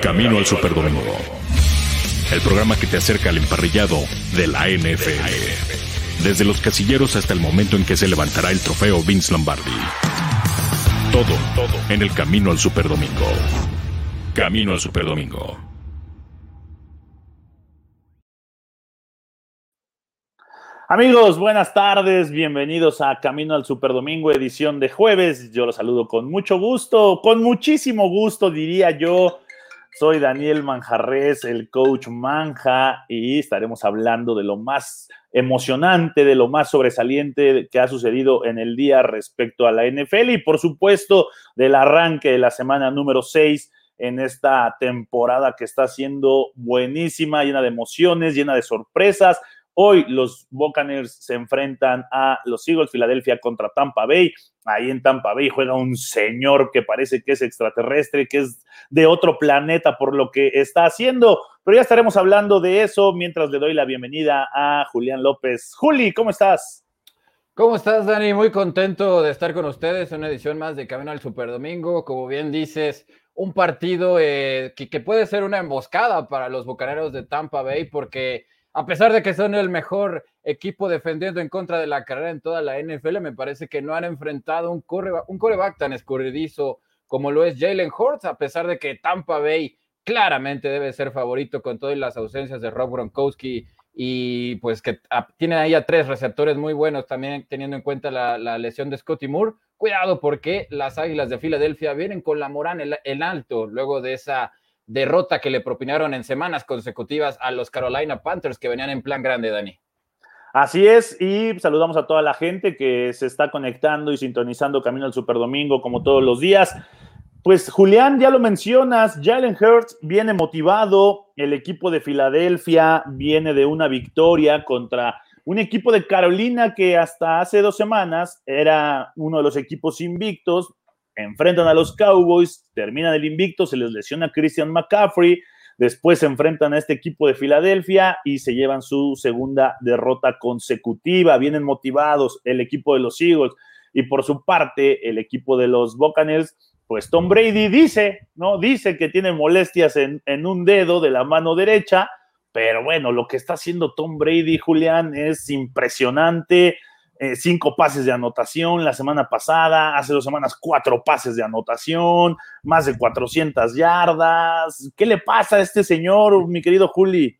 Camino al Superdomingo. El programa que te acerca al emparrillado de la NFL. Desde los casilleros hasta el momento en que se levantará el trofeo Vince Lombardi. Todo, todo en el Camino al Superdomingo. Camino al Superdomingo. Amigos, buenas tardes, bienvenidos a Camino al Superdomingo, edición de jueves. Yo los saludo con mucho gusto, con muchísimo gusto, diría yo. Soy Daniel Manjarres, el coach Manja, y estaremos hablando de lo más emocionante, de lo más sobresaliente que ha sucedido en el día respecto a la NFL y, por supuesto, del arranque de la semana número 6 en esta temporada que está siendo buenísima, llena de emociones, llena de sorpresas Hoy los Buccaneers se enfrentan a los Eagles Filadelfia contra Tampa Bay. Ahí en Tampa Bay juega un señor que parece que es extraterrestre, que es de otro planeta por lo que está haciendo. Pero ya estaremos hablando de eso mientras le doy la bienvenida a Julián López. Juli, ¿cómo estás? ¿Cómo estás, Dani? Muy contento de estar con ustedes una edición más de Camino al Superdomingo. Como bien dices, un partido eh, que, que puede ser una emboscada para los Bucaneros de Tampa Bay porque a pesar de que son el mejor equipo defendiendo en contra de la carrera en toda la NFL, me parece que no han enfrentado un, un coreback tan escurridizo como lo es Jalen Hurts, a pesar de que Tampa Bay claramente debe ser favorito con todas las ausencias de Rob Gronkowski y pues que tiene ahí a tres receptores muy buenos también teniendo en cuenta la, lesión de Scotty Moore. Cuidado porque las Águilas de Filadelfia vienen con la morán en alto luego de esa derrota que le propinaron en semanas consecutivas a los Carolina Panthers que venían en plan grande, Dani. Así es, y saludamos a toda la gente que se está conectando y sintonizando Camino al Superdomingo como todos los días. Pues Julián, ya lo mencionas, Jalen Hurts viene motivado, el equipo de Filadelfia viene de una victoria contra un equipo de Carolina que hasta hace dos semanas era uno de los equipos invictos, enfrentan a los Cowboys, terminan el invicto, se les lesiona Christian McCaffrey, después se enfrentan a este equipo de Filadelfia y se llevan su segunda derrota consecutiva, vienen motivados el equipo de los Eagles y por su parte el equipo de los Buccaneers, pues Tom Brady dice, ¿no? Dice que tiene molestias en, en un dedo de la mano derecha, pero bueno, lo que está haciendo Tom Brady, Julián, es impresionante eh, cinco pases de anotación la semana pasada, hace dos semanas cuatro pases de anotación, más de 400 yardas. ¿Qué le pasa a este señor, mi querido Juli?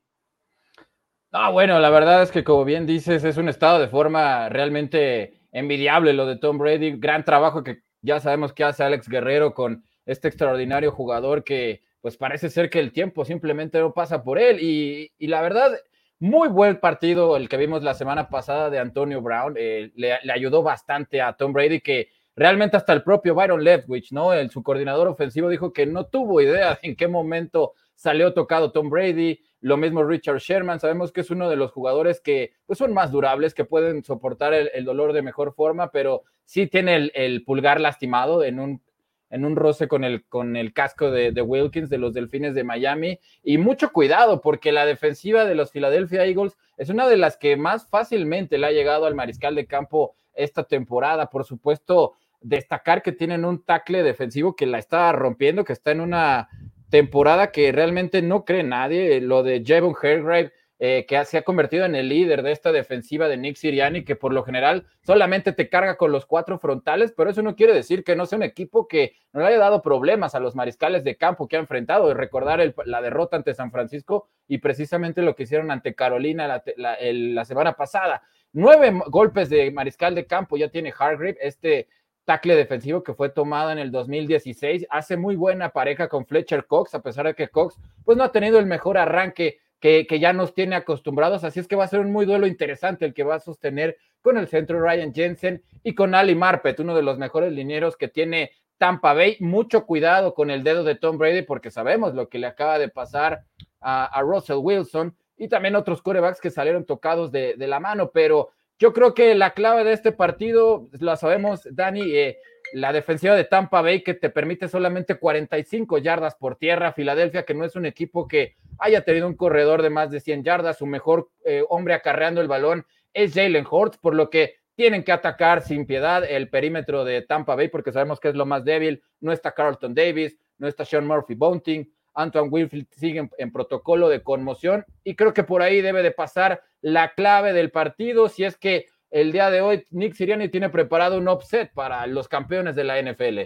Ah, bueno, la verdad es que como bien dices, es un estado de forma realmente envidiable lo de Tom Brady. Gran trabajo que ya sabemos que hace Alex Guerrero con este extraordinario jugador que pues parece ser que el tiempo simplemente no pasa por él. Y, y la verdad, muy buen partido el que vimos la semana pasada de Antonio Brown. Eh, le, ayudó bastante a Tom Brady, que realmente hasta el propio Byron Leftwich, ¿no? El, su coordinador ofensivo dijo que no tuvo idea en qué momento salió tocado Tom Brady. Lo mismo Richard Sherman. Sabemos que es uno de los jugadores que pues, son más durables, que pueden soportar el, dolor de mejor forma, pero sí tiene el pulgar lastimado en un en un roce con el, con el casco de, Wilkins de los Delfines de Miami. Y mucho cuidado, porque la defensiva de los Philadelphia Eagles es una de las que más fácilmente le ha llegado al mariscal de campo esta temporada. Por supuesto, destacar que tienen un tackle defensivo que la está rompiendo, que está en una temporada que realmente no cree nadie. Lo de Javon Hargrave eh, que se ha convertido en el líder de esta defensiva de Nick Siriani, que por lo general solamente te carga con los cuatro frontales, pero eso no quiere decir que no sea un equipo que no le haya dado problemas a los mariscales de campo que ha enfrentado. Recordar la derrota ante San Francisco y precisamente lo que hicieron ante Carolina la, semana pasada. Nueve golpes de mariscal de campo ya tiene Hargrave, este tackle defensivo que fue tomado en el 2016. Hace muy buena pareja con Fletcher Cox, a pesar de que Cox pues no ha tenido el mejor arranque que, ya nos tiene acostumbrados. Así es que va a ser un muy duelo interesante el que va a sostener con el centro Ryan Jensen y con Ali Marpet, uno de los mejores linieros que tiene Tampa Bay. Mucho cuidado con el dedo de Tom Brady porque sabemos lo que le acaba de pasar a, Russell Wilson y también otros corebacks que salieron tocados de, la mano. Pero yo creo que la clave de este partido, la sabemos, Dani, eh, la defensiva de Tampa Bay que te permite solamente 45 yardas por tierra. Filadelfia, que no es un equipo que haya tenido un corredor de más de 100 yardas, su mejor eh, hombre acarreando el balón es Jalen Hurts, por lo que tienen que atacar sin piedad el perímetro de Tampa Bay porque sabemos que es lo más débil. No está Carlton Davis, no está Sean Murphy Bunting. Antoine Wilfield sigue en, protocolo de conmoción y creo que por ahí debe de pasar la clave del partido si es que el día de hoy Nick Siriani tiene preparado un offset para los campeones de la NFL.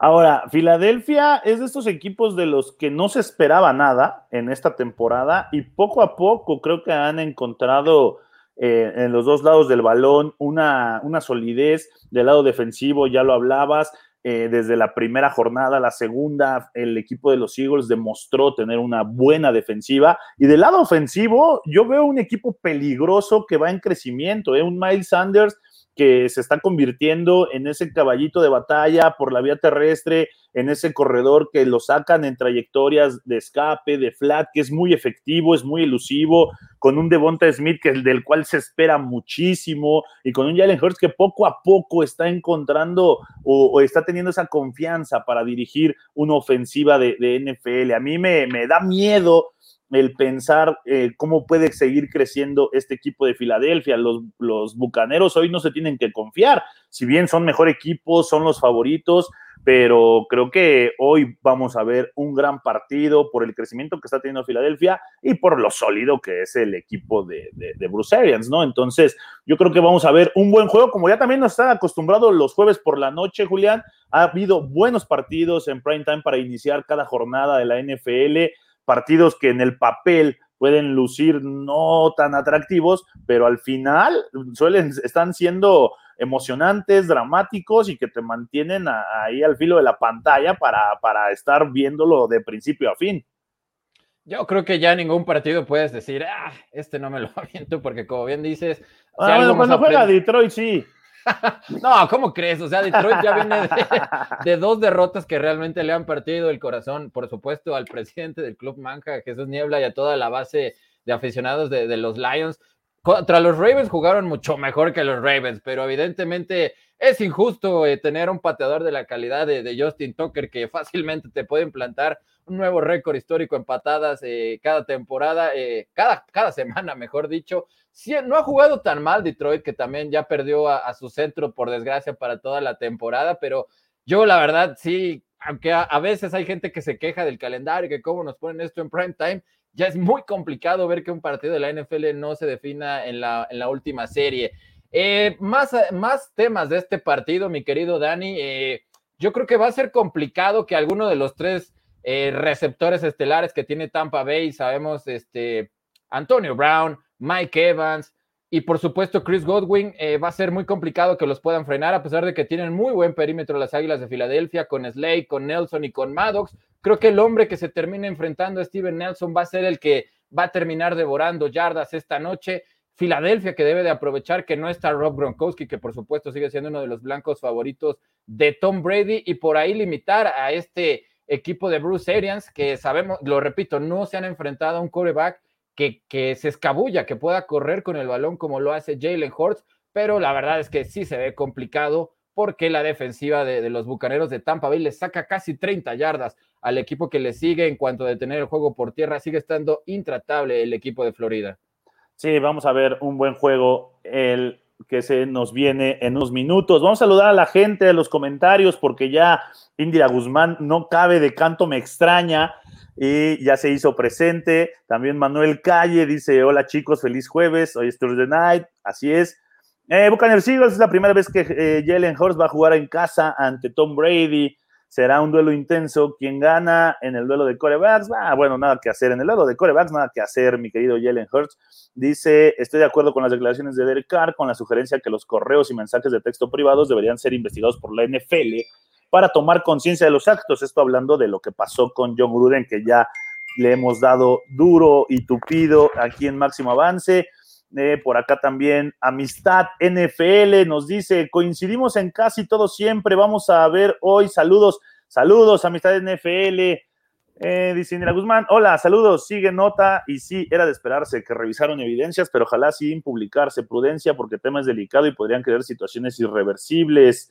Ahora, Filadelfia es de estos equipos de los que no se esperaba nada en esta temporada y poco a poco creo que han encontrado eh, en los dos lados del balón una, una solidez del lado defensivo, ya lo hablabas, eh, desde la primera jornada, la segunda, el equipo de los Eagles demostró tener una buena defensiva. Y del lado ofensivo, yo veo un equipo peligroso que va en crecimiento, ¿eh? un Miles Sanders que se está convirtiendo en ese caballito de batalla por la vía terrestre, en ese corredor que lo sacan en trayectorias de escape, de flat, que es muy efectivo, es muy elusivo, con un Devonta Smith que, del cual se espera muchísimo, y con un Jalen Hurts que poco a poco está encontrando o, está teniendo esa confianza para dirigir una ofensiva de, NFL. A mí me, me da miedo el pensar eh, cómo puede seguir creciendo este equipo de Filadelfia. Los, los Bucaneros hoy no se tienen que confiar, si bien son mejor equipo, son los favoritos, pero creo que hoy vamos a ver un gran partido por el crecimiento que está teniendo Filadelfia y por lo sólido que es el equipo de, de, Bruce Arians, ¿no? Entonces, yo creo que vamos a ver un buen juego, como ya también nos están acostumbrados los jueves por la noche, Julián. Ha habido buenos partidos en prime time para iniciar cada jornada de la NFL partidos que en el papel pueden lucir no tan atractivos, pero al final suelen, están siendo emocionantes, dramáticos y que te mantienen ahí al filo de la pantalla para, para estar viéndolo de principio a fin. Yo creo que ya ningún partido puedes decir, ah, este no me lo aviento, porque como bien dices. Ah, cuando juega Detroit, sí. no, ¿cómo crees? O sea, Detroit ya viene de, dos derrotas que realmente le han partido el corazón, por supuesto, al presidente del Club Manja, Jesús Niebla, y a toda la base de aficionados de, los Lions. Contra los Ravens jugaron mucho mejor que los Ravens, pero evidentemente es injusto eh, tener un pateador de la calidad de, Justin Tucker que fácilmente te puede implantar un nuevo récord histórico en patadas eh, cada temporada, eh, cada, cada semana, mejor dicho no ha jugado tan mal Detroit, que también ya perdió a, su centro, por desgracia, para toda la temporada, pero yo la verdad sí, aunque a, veces hay gente que se queja del calendario, que cómo nos ponen esto en prime time, ya es muy complicado ver que un partido de la NFL no se defina en la, en la última serie. Eh, más, más temas de este partido, mi querido Dani. Eh, yo creo que va a ser complicado que alguno de los tres eh, receptores estelares que tiene Tampa Bay, sabemos, este, Antonio Brown, Mike Evans y por supuesto Chris Godwin. Eh, va a ser muy complicado que los puedan frenar, a pesar de que tienen muy buen perímetro las Águilas de Filadelfia, con Slade, con Nelson y con Maddox. Creo que el hombre que se termina enfrentando a Steven Nelson va a ser el que va a terminar devorando yardas esta noche. Filadelfia que debe de aprovechar que no está Rob Gronkowski, que por supuesto sigue siendo uno de los blancos favoritos de Tom Brady, y por ahí limitar a este equipo de Bruce Arians, que sabemos, lo repito, no se han enfrentado a un quarterback que, se escabulla, que pueda correr con el balón como lo hace Jalen Hurts, pero la verdad es que sí se ve complicado porque la defensiva de, los Bucaneros de Tampa Bay le saca casi 30 yardas al equipo que le sigue en cuanto a detener el juego por tierra, sigue estando intratable el equipo de Florida. Sí, vamos a ver un buen juego el que se nos viene en unos minutos. Vamos a saludar a la gente de los comentarios porque ya Indira Guzmán no cabe de canto me extraña y ya se hizo presente. También Manuel Calle dice, hola chicos, feliz jueves, hoy es Thursday Night, así es. Eh, Buccaneers Eagles es la primera vez que eh, Jalen Hurts va a jugar en casa ante Tom Brady. Será un duelo intenso. Quien gana en el duelo de corebacks, ah, bueno, nada que hacer. En el duelo de corebacks, nada que hacer, mi querido Jalen Hurts. Dice, estoy de acuerdo con las declaraciones de Derek Carr, con la sugerencia que los correos y mensajes de texto privados deberían ser investigados por la NFL para tomar conciencia de los actos. Esto hablando de lo que pasó con John Gruden, que ya le hemos dado duro y tupido aquí en Máximo Avance. Eh, por acá también Amistad NFL nos dice, coincidimos en casi todo siempre, vamos a ver hoy, saludos, saludos, Amistad NFL, eh, dice Indira Guzmán, hola, saludos, sigue nota y sí, era de esperarse que revisaron evidencias, pero ojalá sin publicarse, prudencia porque el tema es delicado y podrían crear situaciones irreversibles.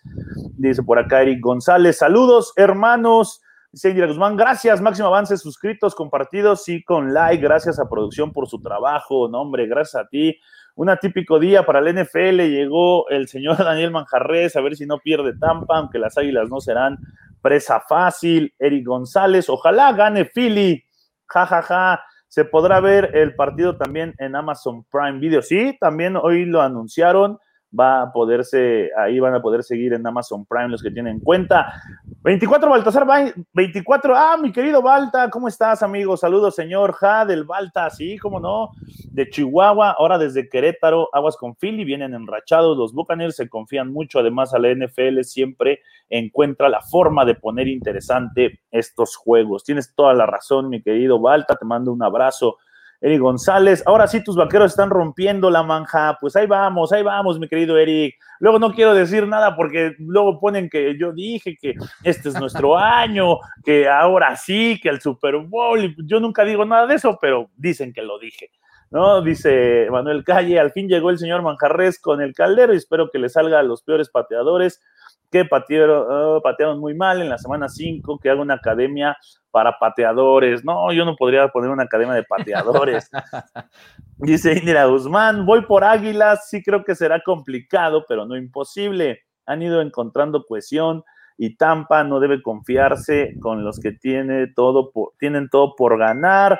Dice por acá Eric González, saludos hermanos. Dice Indira Guzmán, gracias, máximo avance, suscritos, compartidos y con like, gracias a producción por su trabajo, no hombre, gracias a ti. Un atípico día para el NFL, llegó el señor Daniel Manjarres, a ver si no pierde Tampa, aunque las águilas no serán presa fácil, Eric González, ojalá gane Philly, jajaja. Ja, ja. Se podrá ver el partido también en Amazon Prime Video. Sí, también hoy lo anunciaron va a poderse, ahí van a poder seguir en Amazon Prime los que tienen cuenta. 24 Baltasar, 24, ah, mi querido Balta, ¿cómo estás, amigo? Saludos, señor Ja del Balta, sí, cómo no, de Chihuahua, ahora desde Querétaro, Aguas con Philly, vienen enrachados, los Buccaneers se confían mucho, además a la NFL siempre encuentra la forma de poner interesante estos juegos. Tienes toda la razón, mi querido Balta, te mando un abrazo Eric González, ahora sí tus vaqueros están rompiendo la manja, pues ahí vamos, ahí vamos, mi querido Eric. Luego no quiero decir nada porque luego ponen que yo dije que este es nuestro año, que ahora sí, que el Super Bowl, yo nunca digo nada de eso, pero dicen que lo dije. ¿no? Dice Manuel Calle, al fin llegó el señor Manjarres con el caldero y espero que le salga a los peores pateadores que patearon, oh, patearon muy mal en la semana 5, que haga una academia para pateadores. No, yo no podría poner una academia de pateadores. Dice Indira Guzmán, voy por Águilas, sí creo que será complicado, pero no imposible. Han ido encontrando cohesión y Tampa no debe confiarse con los que tiene todo tienen todo por ganar.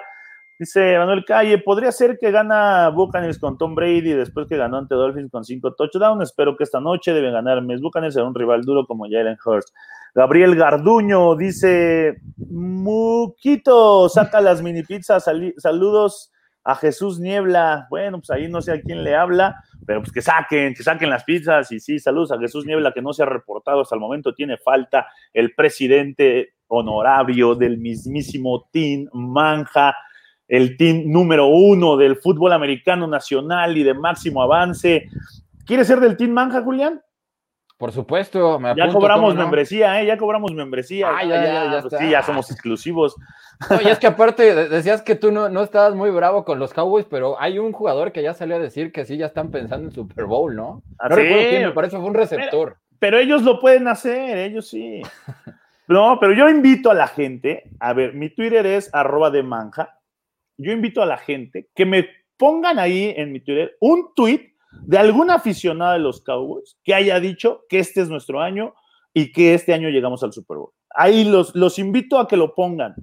Dice Manuel Calle, podría ser que gana Buccaneers con Tom Brady después que ganó ante Dolphins con cinco touchdowns. Espero que esta noche deben ganar mis Buccaneers será un rival duro como Jalen Hurst. Gabriel Garduño dice, Muquito, saca las mini pizzas, saludos a Jesús Niebla. Bueno, pues ahí no sé a quién le habla, pero pues que saquen, que saquen las pizzas. Y sí, saludos a Jesús Niebla, que no se ha reportado hasta el momento. Tiene falta el presidente honorario del mismísimo Team Manja el team número uno del fútbol americano nacional y de máximo avance. ¿Quieres ser del team Manja, Julián? Por supuesto, me Ya cobramos membresía, ¿eh? Ya cobramos membresía. Ah, ya, ya, ya, pues sí, ya somos exclusivos. No, y es que aparte decías que tú no, no estabas muy bravo con los Cowboys, pero hay un jugador que ya salió a decir que sí, ya están pensando en Super Bowl, ¿no? No recuerdo quién, me parece fue un receptor. Pero, pero ellos lo pueden hacer, ellos sí. No, pero yo invito a la gente, a ver, mi Twitter es arroba de manja, yo invito a la gente que me pongan ahí en mi Twitter un tweet de algún aficionado de los Cowboys que haya dicho que este es nuestro año y que este año llegamos al Super Bowl. Ahí los, los invito a que lo pongan,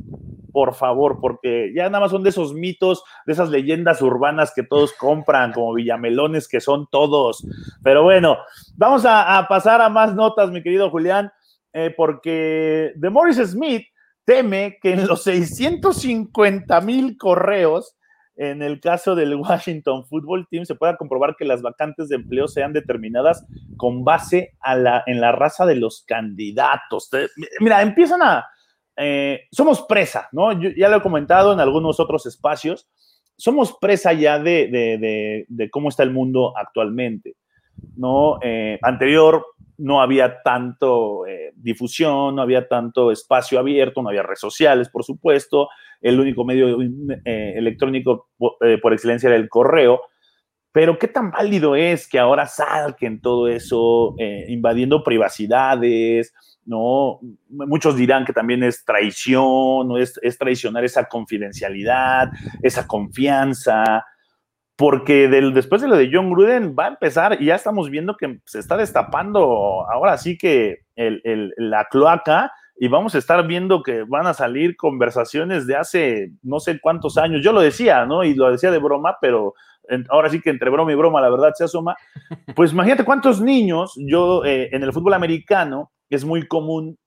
por favor, porque ya nada más son de esos mitos, de esas leyendas urbanas que todos compran, como villamelones que son todos. Pero bueno, vamos a, pasar a más notas, mi querido Julián, eh, porque de Morris Smith teme que en los 650 mil correos, en el caso del Washington Football Team, se pueda comprobar que las vacantes de empleo sean determinadas con base a la, en la raza de los candidatos. Mira, empiezan a... Eh, somos presa, ¿no? Ya lo he comentado en algunos otros espacios. Somos presa ya de, de, cómo está el mundo actualmente, ¿no? Eh, anterior no había tanto eh, difusión, no había tanto espacio abierto, no había redes sociales, por supuesto. El único medio eh, electrónico eh, por excelencia era el correo. Pero qué tan válido es que ahora salquen todo eso, invadiendo privacidades, ¿no? Muchos dirán que también es traición, ¿no? es, es traicionar esa confidencialidad, esa confianza, porque del, después de lo de John Gruden va a empezar y ya estamos viendo que se está destapando ahora sí que la cloaca y vamos a estar viendo que van a salir conversaciones de hace no sé cuántos años. Yo lo decía, ¿no? Y lo decía de broma, pero ahora sí que entre broma y broma la verdad se asoma. Pues imagínate cuántos niños, yo eh, en el fútbol americano es muy común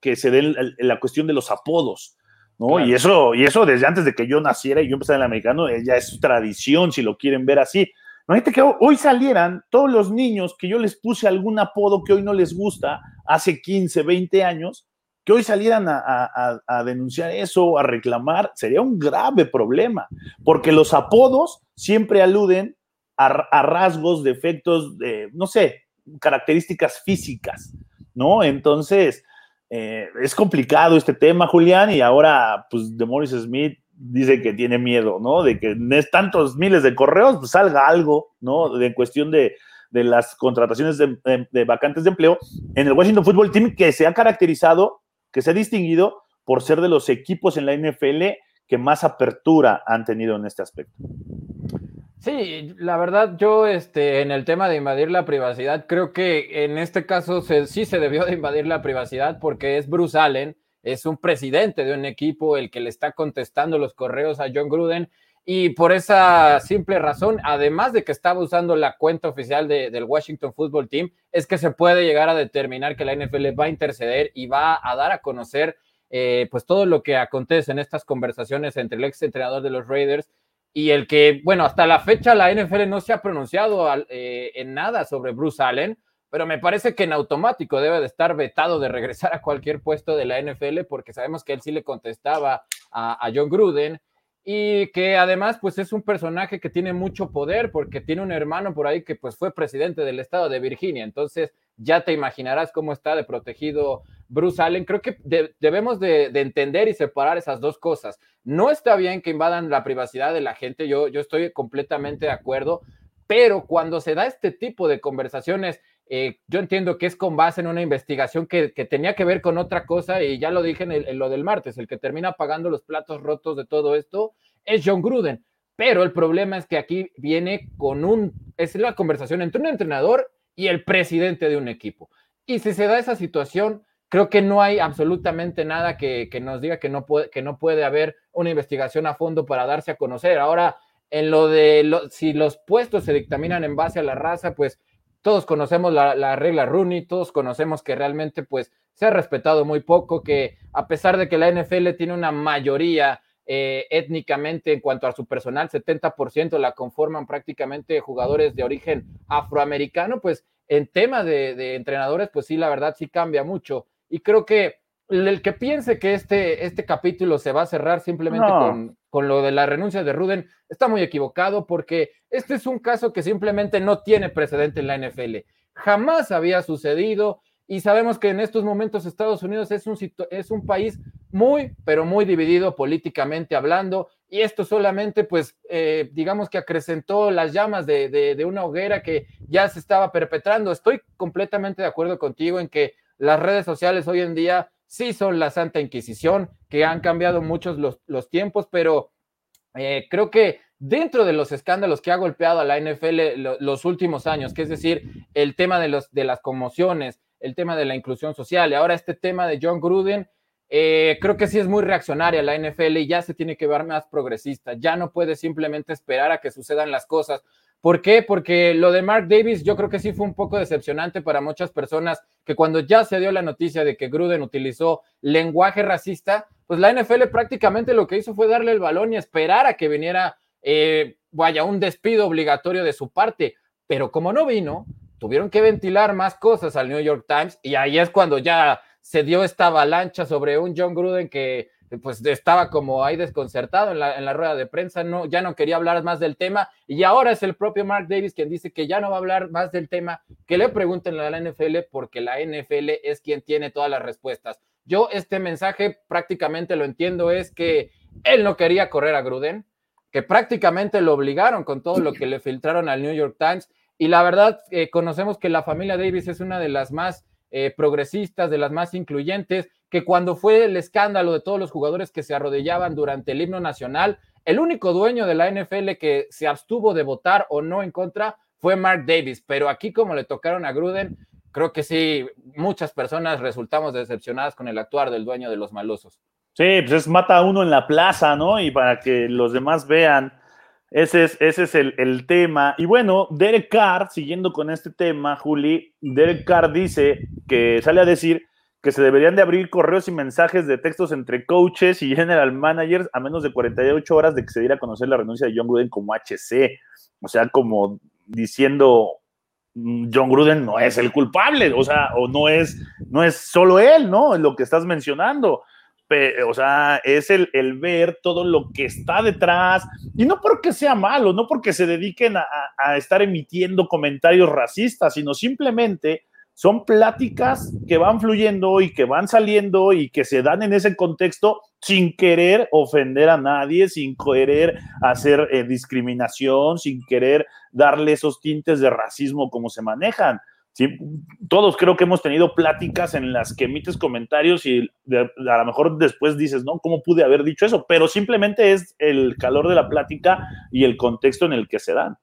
que se dé la cuestión de los apodos. ¿No? Y, eso, y eso desde antes de que yo naciera y yo empecé en el americano, eh, ya es tradición, si lo quieren ver así. Imagínate que hoy salieran todos los niños que yo les puse algún apodo que hoy no les gusta, hace 15, 20 años, que hoy salieran a, denunciar eso, a reclamar, sería un grave problema, porque los apodos siempre aluden a, rasgos, defectos, de, no sé, características físicas, ¿no? Entonces, eh, es complicado este tema, Julián, y ahora, pues, de Morris Smith dice que tiene miedo, ¿no? De que en tantos miles de correos, pues salga algo, ¿no? De cuestión de, las contrataciones de, vacantes de empleo en el Washington Football Team, que se ha caracterizado, que se ha distinguido por ser de los equipos en la NFL que más apertura han tenido en este aspecto. Sí, la verdad, yo este, en el tema de invadir la privacidad, creo que en este caso sí se debió de invadir la privacidad porque es Bruce Allen, es un presidente de un equipo el que le está contestando los correos a John Gruden y por esa simple razón, además de que estaba usando la cuenta oficial del Washington Football Team, es que se puede llegar a determinar que la NFL va a interceder y va a dar a conocer eh, pues todo lo que acontece en estas conversaciones entre el ex entrenador de los Raiders y el que, bueno, hasta la fecha la NFL no se ha pronunciado eh, en nada sobre Bruce Allen, pero me parece que en automático debe de estar vetado de regresar a cualquier puesto de la NFL porque sabemos que él sí le contestaba a, a John Gruden y que además pues es un personaje que tiene mucho poder porque tiene un hermano por ahí que pues fue presidente del estado de Virginia, entonces ya te imaginarás cómo está de protegido Bruce Allen. Creo que debemos de, entender y separar esas dos cosas. No está bien que invadan la privacidad de la gente, yo, yo estoy completamente de acuerdo, pero cuando se da este tipo de conversaciones, eh, yo entiendo que es con base en una investigación que, tenía que ver con otra cosa y ya lo dije en, lo del martes, el que termina pagando los platos rotos de todo esto es John Gruden. Pero el problema es que aquí viene con un, es la conversación entre un entrenador y el presidente de un equipo. Y si se da esa situación, creo que no hay absolutamente nada que, nos diga que no, puede, que no puede haber una investigación a fondo para darse a conocer. Ahora, en lo de si los puestos se dictaminan en base a la raza, pues todos conocemos la, regla Rooney, todos conocemos que realmente pues se ha respetado muy poco, que a pesar de que la NFL tiene una mayoría eh, étnicamente en cuanto a su personal, 70% la conforman prácticamente jugadores de origen afroamericano, pues en tema de, entrenadores, pues sí, la verdad sí cambia mucho. Y creo que el que piense que este, este capítulo se va a cerrar simplemente con, con, lo de la renuncia de Ruden está muy equivocado porque este es un caso que simplemente no tiene precedente en la NFL. Jamás había sucedido y sabemos que en estos momentos Estados Unidos es un, es un país muy, pero muy dividido políticamente hablando y esto solamente, pues, eh, digamos que acrecentó las llamas de, de una hoguera que ya se estaba perpetrando. Estoy completamente de acuerdo contigo en que las redes sociales hoy en día sí son la Santa Inquisición, que han cambiado muchos los, tiempos, pero eh, creo que dentro de los escándalos que ha golpeado a la NFL los últimos años, que es decir, el tema de, los, de las conmociones, el tema de la inclusión social y ahora este tema de John Gruden, eh, creo que sí es muy reaccionaria la NFL y ya se tiene que ver más progresista, ya no puede simplemente esperar a que sucedan las cosas ¿Por qué? Porque lo de Mark Davis yo creo que sí fue un poco decepcionante para muchas personas que cuando ya se dio la noticia de que Gruden utilizó lenguaje racista, pues la NFL prácticamente lo que hizo fue darle el balón y esperar a que viniera, eh, vaya, un despido obligatorio de su parte. Pero como no vino, tuvieron que ventilar más cosas al New York Times y ahí es cuando ya se dio esta avalancha sobre un John Gruden que pues estaba como ahí desconcertado en la, rueda de prensa, no, ya no quería hablar más del tema y ahora es el propio Mark Davis quien dice que ya no va a hablar más del tema, que le pregunten a la NFL porque la NFL es quien tiene todas las respuestas. Yo este mensaje prácticamente lo entiendo es que él no quería correr a Gruden, que prácticamente lo obligaron con todo lo que le filtraron al New York Times y la verdad eh, conocemos que la familia Davis es una de las más eh, progresistas, de las más incluyentes, que cuando fue el escándalo de todos los jugadores que se arrodillaban durante el himno nacional, el único dueño de la NFL que se abstuvo de votar o no en contra fue Mark Davis, pero aquí como le tocaron a Gruden, creo que sí, muchas personas resultamos decepcionadas con el actuar del dueño de los malosos. Sí, pues es mata a uno en la plaza, ¿no? Y para que los demás vean, ese es, ese es el, el, tema. Y bueno, Derek Carr, siguiendo con este tema, Juli, Derek Carr dice que sale a decir que se deberían de abrir correos y mensajes de textos entre coaches y general managers a menos de 48 horas de que se diera a conocer la renuncia de John Gruden como HC. O sea, como diciendo, mm, John Gruden no es el culpable, o sea, o no es, no es solo él, ¿no? Lo que estás mencionando. O sea, es el, el, ver todo lo que está detrás, y no porque sea malo, no porque se dediquen a, a estar emitiendo comentarios racistas, sino simplemente son pláticas que van fluyendo y que van saliendo y que se dan en ese contexto sin querer ofender a nadie, sin querer hacer eh, discriminación, sin querer darle esos tintes de racismo como se manejan. Todos creo que hemos tenido pláticas en las que emites comentarios y a lo mejor después dices, ¿no? ¿Cómo pude haber dicho eso? Pero simplemente es el calor de la plática y el contexto en el que se dan.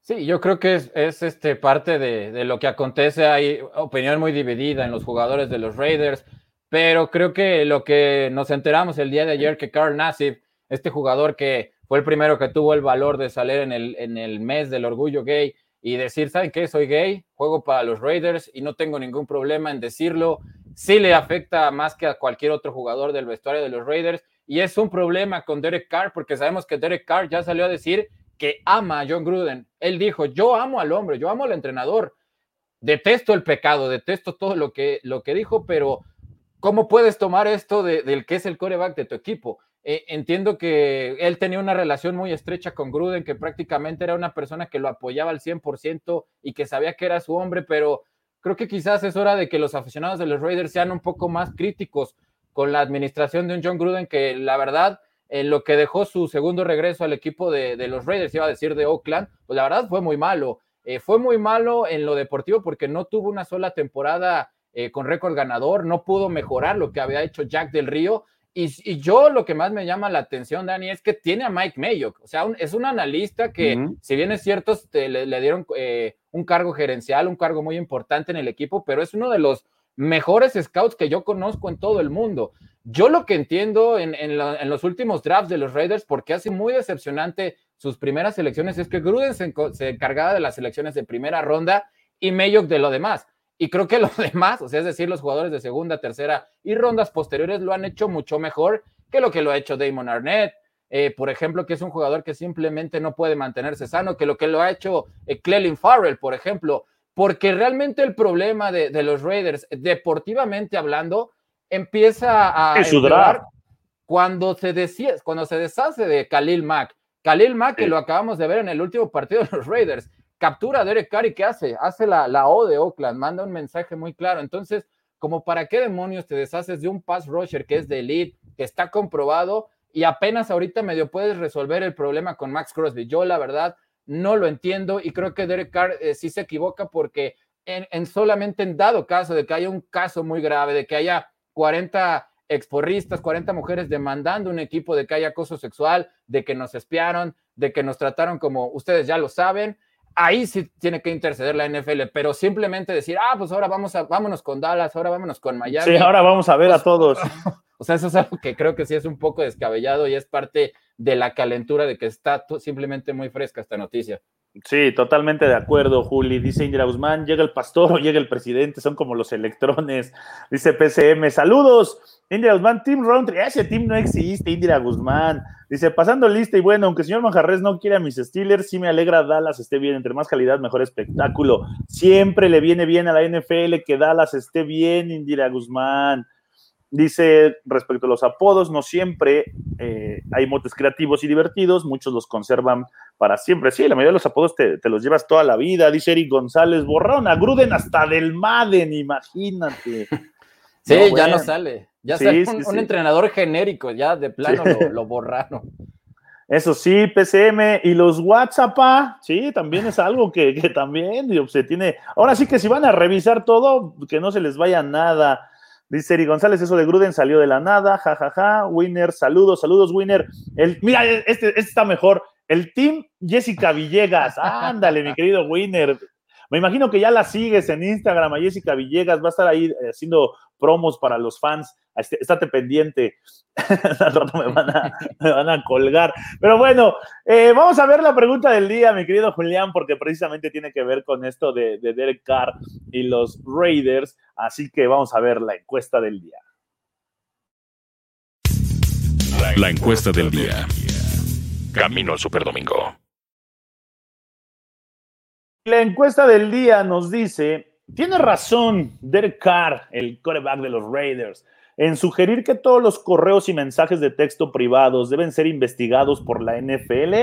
Sí, yo creo que es, este, parte de, de, lo que acontece. Hay opinión muy dividida en los jugadores de los Raiders, pero creo que lo que nos enteramos el día de ayer que Carl Nassib, este jugador que fue el primero que tuvo el valor de salir en el, en el mes del orgullo gay, y decir, ¿saben qué? Soy gay, juego para los Raiders y no tengo ningún problema en decirlo. Sí le afecta más que a cualquier otro jugador del vestuario de los Raiders y es un problema con Derek Carr porque sabemos que Derek Carr ya salió a decir que ama a John Gruden. Él dijo, yo amo al hombre, yo amo al entrenador. Detesto el pecado, detesto todo lo que, lo que dijo, pero ¿cómo puedes tomar esto del que es el coreback de tu equipo? Eh, entiendo que él tenía una relación muy estrecha con Gruden, que prácticamente era una persona que lo apoyaba al 100% y que sabía que era su hombre, pero creo que quizás es hora de que los aficionados de los Raiders sean un poco más críticos con la administración de un John Gruden que la verdad, en lo que dejó su segundo regreso al equipo de, los Raiders, iba a decir de Oakland, pues la verdad fue muy malo. Eh, fue muy malo en lo deportivo porque no tuvo una sola temporada eh, con récord ganador, no pudo mejorar lo que había hecho Jack del Río y, yo lo que más me llama la atención, Dani, es que tiene a Mike Mayock. O sea, es un analista que, si bien es cierto, le, dieron eh, un cargo gerencial, un cargo muy importante en el equipo, pero es uno de los mejores scouts que yo conozco en todo el mundo. Yo lo que entiendo en, los últimos drafts de los Raiders, porque hace muy decepcionante sus primeras selecciones, es que Gruden se, se encargaba de las selecciones de primera ronda y Mayock de lo demás. Y creo que los demás, o sea, es decir, los jugadores de segunda, tercera y rondas posteriores lo han hecho mucho mejor que lo que lo ha hecho Damon Arnett, eh, por ejemplo, que es un jugador que simplemente no puede mantenerse sano, que lo que lo ha hecho eh, Clelin Farrell, por ejemplo, porque realmente el problema de, los Raiders, deportivamente hablando, empieza a empeorar cuando se decía, cuando se deshace de Khalil Mack. Khalil Mack, que lo acabamos de ver en el último partido de los Raiders, captura a Derek Carr y ¿qué hace? Hace la, la O de Oakland, manda un mensaje muy claro. Entonces, como para qué demonios te deshaces de un pass rusher que es de elite, que está comprobado y apenas ahorita medio puedes resolver el problema con Max Crosby. Yo, la verdad, no lo entiendo y creo que Derek Carr eh, sí se equivoca porque en, en, solamente en dado caso de que haya un caso muy grave, de que haya 40 exporristas, 40 mujeres demandando un equipo de que haya acoso sexual, de que nos espiaron, de que nos trataron como ustedes ya lo saben, ahí sí tiene que interceder la NFL, pero simplemente decir, ah, pues ahora vamos a, vámonos con Dallas, ahora vámonos con Miami. Sí, ahora vamos a ver a pues, todos. O sea, eso es algo que creo que sí es un poco descabellado y es parte de la calentura de que está simplemente muy fresca esta noticia. Sí, totalmente de acuerdo, Juli. Dice Indira Guzmán, llega el pastor o llega el presidente, son como los electrones. Dice PCM, saludos. Indira Guzmán, Team Roundtree, ese team no existe, Indira Guzmán. Dice, pasando lista y bueno, aunque el señor Manjarres no quiere a mis Steelers, sí me alegra Dallas esté bien, entre más calidad, mejor espectáculo. Siempre le viene bien a la NFL que Dallas esté bien, Indira Guzmán. Dice, respecto a los apodos, no siempre eh, hay motes creativos y divertidos, muchos los conservan para siempre. Sí, la mayoría de los apodos te, los llevas toda la vida. Dice Eric González, borraron a Gruden hasta del Madden, imagínate. Sí, ya no sale. Ya sale un, entrenador genérico, ya de plano lo, borraron. Eso sí, PCM y los WhatsApp, ah, sí, también es algo que, también se tiene. Ahora sí que si van a revisar todo, que no se les vaya nada. Dice Eri González, eso de Gruden salió de la nada, jajaja. Ja, ja. Winner, saludos, saludos, Winner. El, mira, este, este está mejor. El team Jessica Villegas. Ándale, mi querido Winner. Me imagino que ya la sigues en Instagram a Jessica Villegas, va a estar ahí eh, haciendo promos para los fans. Este, estate pendiente. Al rato me van, a, colgar. Pero bueno, eh, vamos a ver la pregunta del día, mi querido Julián, porque precisamente tiene que ver con esto de, de Derek Carr y los Raiders. Así que vamos a ver la encuesta del día. La encuesta del día. Camino al Superdomingo. La encuesta del día nos dice, tiene razón Derek Carr, el coreback de los Raiders, en sugerir que todos los correos y mensajes de texto privados deben ser investigados por la NFL.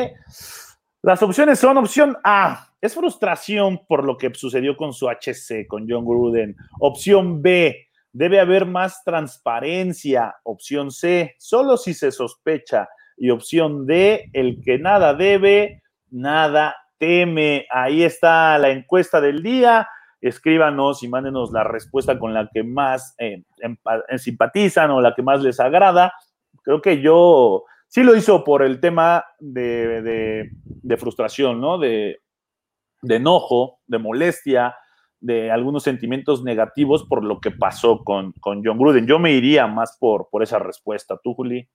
Las opciones son opción A, es frustración por lo que sucedió con su HC, con John Gruden. Opción B, debe haber más transparencia. Opción C, solo si se sospecha. Y opción D, el que nada debe, nada teme. Ahí está la encuesta del día. Escríbanos y mándenos la respuesta con la que más eh, simpatizan o la que más les agrada. Creo que yo sí lo hizo por el tema de, frustración, ¿no? De, enojo, de molestia, de algunos sentimientos negativos por lo que pasó con, con John Gruden. Yo me iría más por, por esa respuesta. ¿Tú, Juli?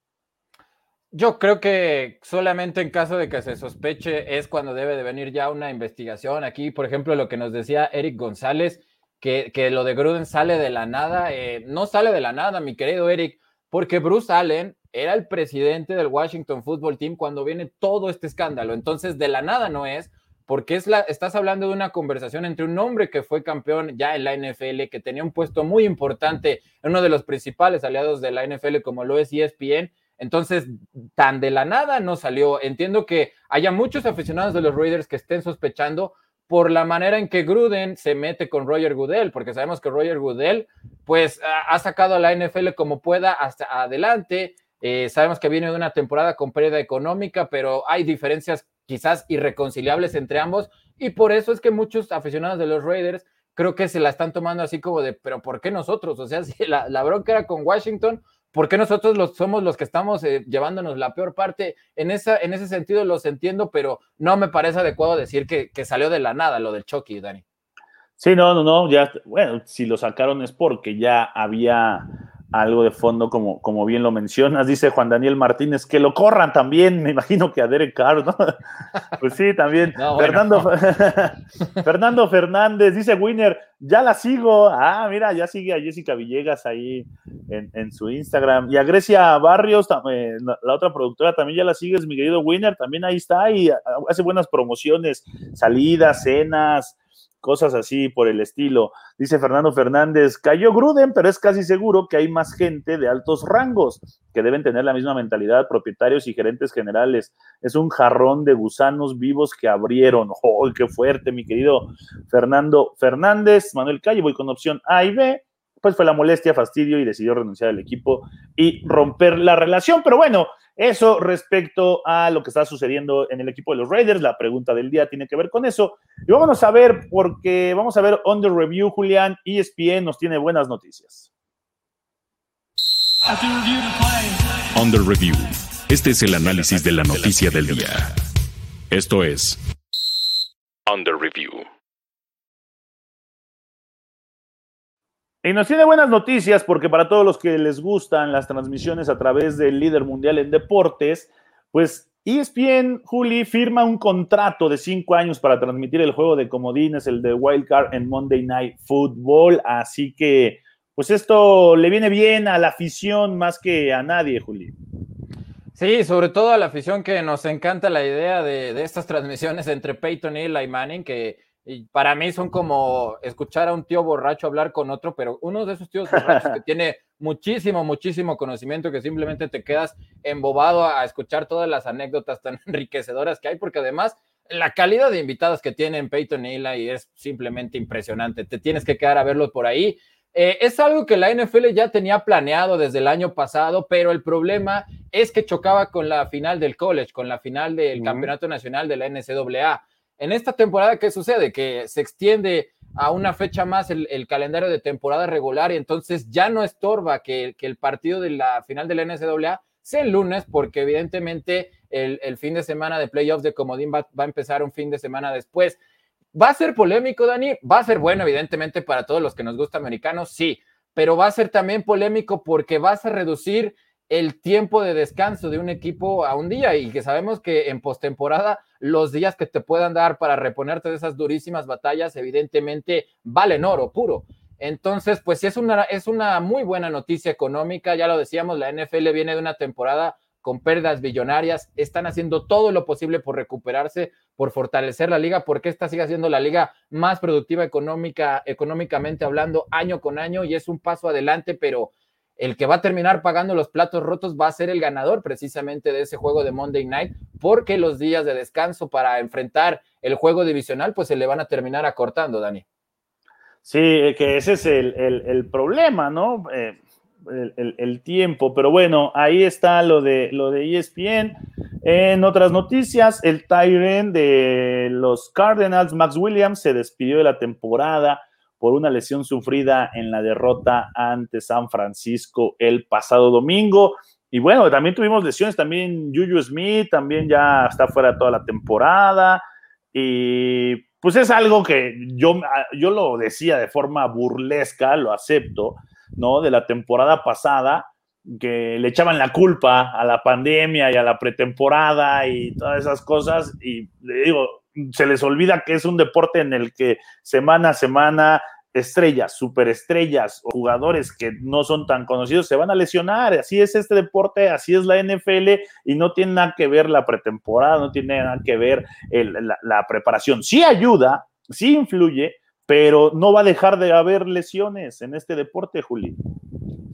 Yo creo que solamente en caso de que se sospeche es cuando debe de venir ya una investigación. Aquí, por ejemplo, lo que nos decía Eric González, que, que lo de Gruden sale de la nada. Eh, no sale de la nada, mi querido Eric, porque Bruce Allen era el presidente del Washington Football Team cuando viene todo este escándalo. Entonces, de la nada no es, porque es la, estás hablando de una conversación entre un hombre que fue campeón ya en la NFL, que tenía un puesto muy importante uno de los principales aliados de la NFL, como lo es ESPN, entonces, tan de la nada no salió. Entiendo que haya muchos aficionados de los Raiders que estén sospechando por la manera en que Gruden se mete con Roger Goodell, porque sabemos que Roger Goodell, pues, ha sacado a la NFL como pueda hasta adelante. Eh, sabemos que viene de una temporada con pérdida económica, pero hay diferencias quizás irreconciliables entre ambos, y por eso es que muchos aficionados de los Raiders creo que se la están tomando así como de, pero ¿por qué nosotros? O sea, la, la bronca era con Washington, ¿Por qué nosotros los, somos los que estamos eh, llevándonos la peor parte? En, esa, en ese sentido los entiendo, pero no me parece adecuado decir que, que salió de la nada lo del Chucky, Dani. Sí, no, no, no, ya, bueno, si lo sacaron es porque ya había algo de fondo, como, como bien lo mencionas. Dice Juan Daniel Martínez, que lo corran también, me imagino que a Derek Carr, ¿no? Pues sí, también. Fernando, Fernando Fernández, dice Winner, ya la sigo. Ah, mira, ya sigue a Jessica Villegas ahí en, su Instagram. Y a Grecia Barrios, eh, la otra productora, también ya la sigues, mi querido Winner, también ahí está y hace buenas promociones, salidas, cenas cosas así por el estilo. Dice Fernando Fernández, cayó Gruden, pero es casi seguro que hay más gente de altos rangos que deben tener la misma mentalidad, propietarios y gerentes generales. Es un jarrón de gusanos vivos que abrieron. ¡Oh, qué fuerte, mi querido Fernando Fernández! Manuel Calle, voy con opción A y B pues fue la molestia, fastidio y decidió renunciar al equipo y romper la relación. Pero bueno, eso respecto a lo que está sucediendo en el equipo de los Raiders. La pregunta del día tiene que ver con eso. Y vamos a ver, porque vamos a ver on the review, Julián. ESPN nos tiene buenas noticias. On the review. Este es el análisis de la noticia del día. Esto es On the review. Y nos tiene buenas noticias porque para todos los que les gustan las transmisiones a través del líder mundial en deportes, pues ESPN, Juli, firma un contrato de cinco años para transmitir el juego de comodines, el de Wildcard en Monday Night Football. Así que, pues esto le viene bien a la afición más que a nadie, Juli. Sí, sobre todo a la afición que nos encanta la idea de, estas transmisiones entre Peyton y Manning, que y para mí son como escuchar a un tío borracho hablar con otro, pero uno de esos tíos borrachos que tiene muchísimo, muchísimo conocimiento que simplemente te quedas embobado a escuchar todas las anécdotas tan enriquecedoras que hay, porque además la calidad de invitados que tienen Peyton y Eli es simplemente impresionante. Te tienes que quedar a verlos por ahí. Eh, es algo que la NFL ya tenía planeado desde el año pasado, pero el problema es que chocaba con la final del college, con la final del Campeonato Nacional de la NCAA. En esta temporada, ¿qué sucede? Que se extiende a una fecha más el, calendario de temporada regular y entonces ya no estorba que, el partido de la final de la NCAA sea el lunes, porque evidentemente el, fin de semana de playoffs de Comodín va, a empezar un fin de semana después. ¿Va a ser polémico, Dani? Va a ser bueno, evidentemente, para todos los que nos gusta americano, sí, pero va a ser también polémico porque vas a reducir el tiempo de descanso de un equipo a un día y que sabemos que en postemporada los días que te puedan dar para reponerte de esas durísimas batallas evidentemente valen oro puro. Entonces, pues es una, es una muy buena noticia económica, ya lo decíamos, la NFL viene de una temporada con pérdidas billonarias, están haciendo todo lo posible por recuperarse, por fortalecer la liga, porque esta sigue siendo la liga más productiva económica, económicamente hablando, año con año, y es un paso adelante, pero el que va a terminar pagando los platos rotos va a ser el ganador precisamente de ese juego de Monday Night, porque los días de descanso para enfrentar el juego divisional, pues se le van a terminar acortando, Dani. Sí, que ese es el, problema, ¿no? Eh, el, tiempo, pero bueno, ahí está lo de, lo de ESPN. En otras noticias, el Tyren de los Cardinals, Max Williams, se despidió de la temporada por una lesión sufrida en la derrota ante San Francisco el pasado domingo. Y bueno, también tuvimos lesiones, también Juju Smith también ya está fuera toda la temporada. Y pues es algo que yo, yo lo decía de forma burlesca, lo acepto, ¿no? De la temporada pasada, que le echaban la culpa a la pandemia y a la pretemporada y todas esas cosas. Y digo, se les olvida que es un deporte en el que semana a semana estrellas, superestrellas o jugadores que no son tan conocidos se van a lesionar. Así es este deporte, así es la NFL y no tiene nada que ver la pretemporada, no tiene nada que ver la, preparación. Sí ayuda, sí influye, pero no va a dejar de haber lesiones en este deporte, Juli.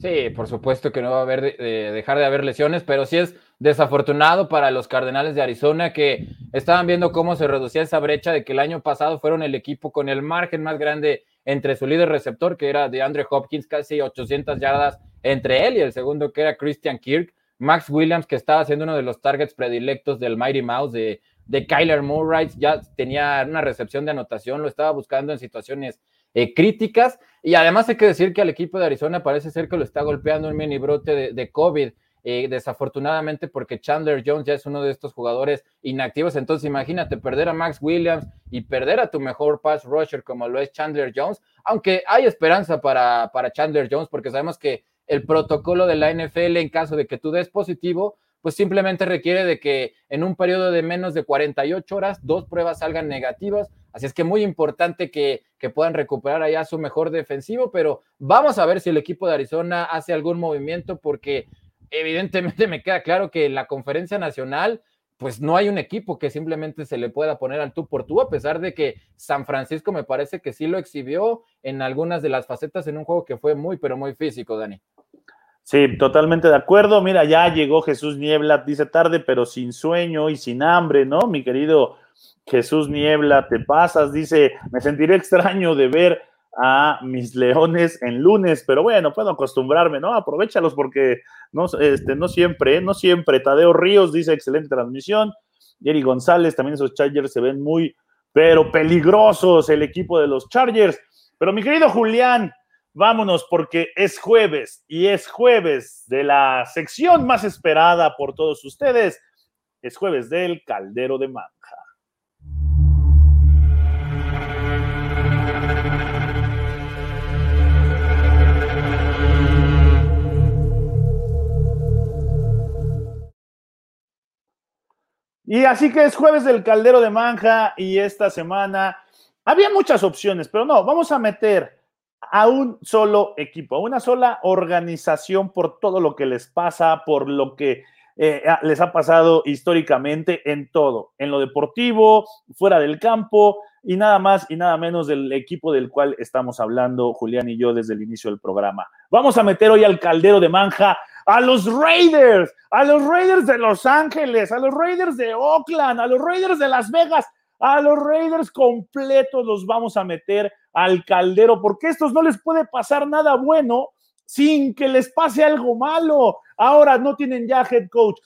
Sí, por supuesto que no va a haber dejar de haber lesiones, pero sí es desafortunado para los Cardenales de Arizona que estaban viendo cómo se reducía esa brecha de que el año pasado fueron el equipo con el margen más grande entre su líder receptor, que era de Andre Hopkins, casi 800 yardas entre él y el segundo, que era Christian Kirk. Max Williams, que estaba siendo uno de los targets predilectos del Mighty Mouse de, de Kyler Murray, ya tenía una recepción de anotación, lo estaba buscando en situaciones eh, críticas. Y además hay que decir que al equipo de Arizona parece ser que lo está golpeando un mini brote de, COVID. Eh, desafortunadamente porque Chandler Jones ya es uno de estos jugadores inactivos. Entonces imagínate perder a Max Williams y perder a tu mejor pass rusher como lo es Chandler Jones, aunque hay esperanza para, para Chandler Jones porque sabemos que el protocolo de la NFL en caso de que tú des positivo, pues simplemente requiere de que en un periodo de menos de 48 horas dos pruebas salgan negativas. Así es que muy importante que, que, puedan recuperar allá su mejor defensivo, pero vamos a ver si el equipo de Arizona hace algún movimiento porque evidentemente me queda claro que en la conferencia nacional, pues no hay un equipo que simplemente se le pueda poner al tú por tú, a pesar de que San Francisco me parece que sí lo exhibió en algunas de las facetas en un juego que fue muy, pero muy físico, Dani. Sí, totalmente de acuerdo. Mira, ya llegó Jesús Niebla, dice tarde, pero sin sueño y sin hambre, ¿no? Mi querido Jesús Niebla, te pasas, dice, me sentiré extraño de ver a mis leones en lunes, pero bueno, puedo acostumbrarme, ¿no? Aprovechalos porque no, este, no siempre, ¿eh? no siempre. Tadeo Ríos dice excelente transmisión. Jerry González, también esos Chargers se ven muy, pero peligrosos el equipo de los Chargers. Pero mi querido Julián, vámonos porque es jueves y es jueves de la sección más esperada por todos ustedes. Es jueves del Caldero de Manja. Y así que es jueves del caldero de manja y esta semana había muchas opciones, pero no, vamos a meter a un solo equipo, a una sola organización por todo lo que les pasa, por lo que eh, les ha pasado históricamente en todo, en lo deportivo, fuera del campo y nada más y nada menos del equipo del cual estamos hablando Julián y yo desde el inicio del programa. Vamos a meter hoy al caldero de manja a los Raiders, a los Raiders de Los Ángeles, a los Raiders de Oakland, a los Raiders de Las Vegas, a los Raiders completos los vamos a meter al caldero, porque estos no les puede pasar nada bueno sin que les pase algo malo. Ahora no tienen ya head coach.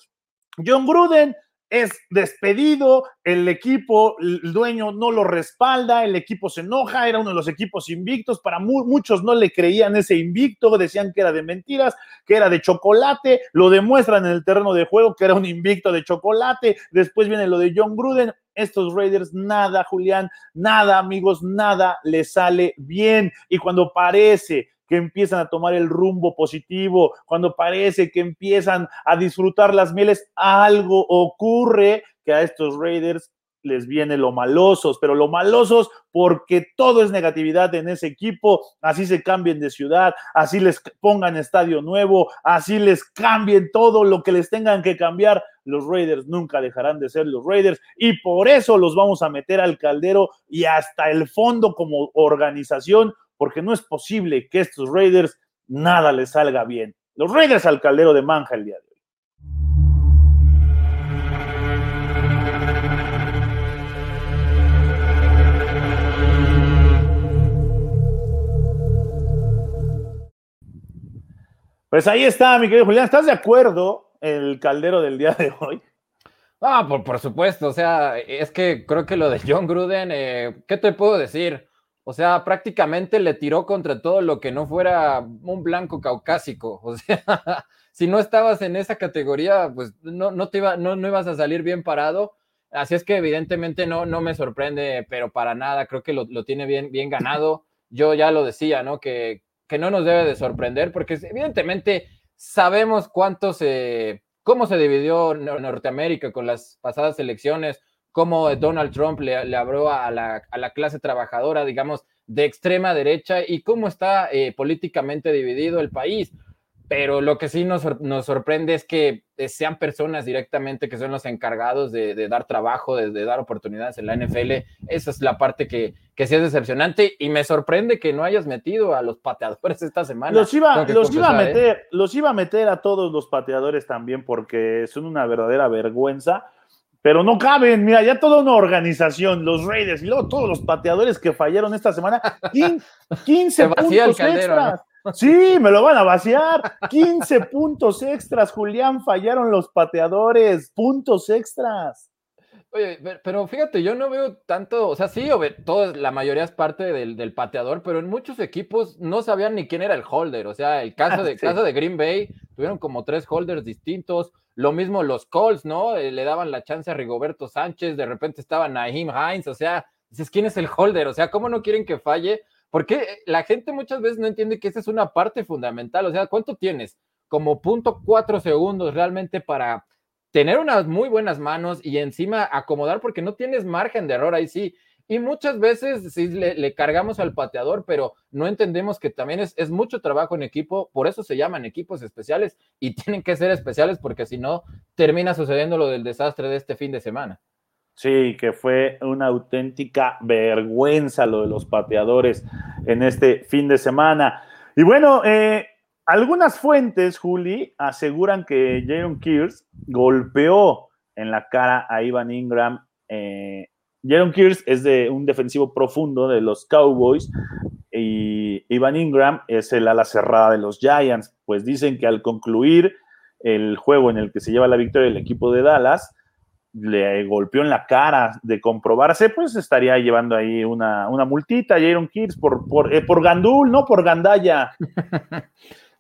John Gruden es despedido, el equipo, el dueño no lo respalda, el equipo se enoja, era uno de los equipos invictos, para muchos no le creían ese invicto, decían que era de mentiras, que era de chocolate, lo demuestran en el terreno de juego que era un invicto de chocolate, después viene lo de John Gruden, estos Raiders nada, Julián, nada, amigos, nada le sale bien y cuando parece que empiezan a tomar el rumbo positivo, cuando parece que empiezan a disfrutar las mieles, algo ocurre que a estos Raiders les viene lo malosos, pero lo malosos porque todo es negatividad en ese equipo, así se cambien de ciudad, así les pongan estadio nuevo, así les cambien todo lo que les tengan que cambiar, los Raiders nunca dejarán de ser los Raiders y por eso los vamos a meter al caldero y hasta el fondo como organización porque no es posible que estos Raiders nada les salga bien. Los Raiders al caldero de manja el día de hoy. Pues ahí está, mi querido Julián. ¿Estás de acuerdo en el caldero del día de hoy? Ah, por, por supuesto. O sea, es que creo que lo de John Gruden, eh, ¿qué te puedo decir? O sea, prácticamente le tiró contra todo lo que no fuera un blanco caucásico. O sea, si no estabas en esa categoría, pues no, no te iba, no, no ibas a salir bien parado. Así es que evidentemente no, no me sorprende, pero para nada, creo que lo, lo tiene bien, bien ganado. Yo ya lo decía, ¿no? Que, que no nos debe de sorprender, porque evidentemente sabemos cuánto cómo se dividió Norteamérica con las pasadas elecciones, cómo Donald Trump le, le abrió a la, a la, clase trabajadora, digamos, de extrema derecha y cómo está eh, políticamente dividido el país. Pero lo que sí nos, nos sorprende es que eh, sean personas directamente que son los encargados de, de dar trabajo, de, de, dar oportunidades en la NFL. Esa es la parte que, que sí es decepcionante y me sorprende que no hayas metido a los pateadores esta semana. Los iba, los iba a ¿eh? meter, ¿eh? los iba a meter a todos los pateadores también porque son una verdadera vergüenza pero no caben, mira, ya toda una organización, los Raiders y luego todos los pateadores que fallaron esta semana, 15 puntos extras. ¿no? Sí, me lo van a vaciar. 15 puntos extras, Julián, fallaron los pateadores, puntos extras. Oye, pero fíjate, yo no veo tanto, o sea, sí, todo, la mayoría es parte del, del, pateador, pero en muchos equipos no sabían ni quién era el holder. O sea, el caso de, sí. caso de Green Bay, tuvieron como tres holders distintos. Lo mismo los Colts, ¿no? Eh, le daban la chance a Rigoberto Sánchez, de repente estaba Naheem Hines, o sea, dices, ¿quién es el holder? O sea, ¿cómo no quieren que falle? Porque la gente muchas veces no entiende que esa es una parte fundamental. O sea, ¿cuánto tienes? Como punto cuatro segundos realmente para tener unas muy buenas manos y encima acomodar porque no tienes margen de error ahí sí. Y muchas veces sí le, cargamos al pateador, pero no entendemos que también es, es, mucho trabajo en equipo, por eso se llaman equipos especiales y tienen que ser especiales porque si no termina sucediendo lo del desastre de este fin de semana. Sí, que fue una auténtica vergüenza lo de los pateadores en este fin de semana. Y bueno, eh, algunas fuentes, Juli, aseguran que Jaron Kears golpeó en la cara a Ivan Ingram. Eh, Jaron Kears es de un defensivo profundo de los Cowboys y Ivan Ingram es el ala cerrada de los Giants. Pues dicen que al concluir el juego en el que se lleva la victoria el equipo de Dallas, le golpeó en la cara de comprobarse, pues estaría llevando ahí una, una multita a Jaron Kears por, por, eh, por Gandul, no por Gandaya.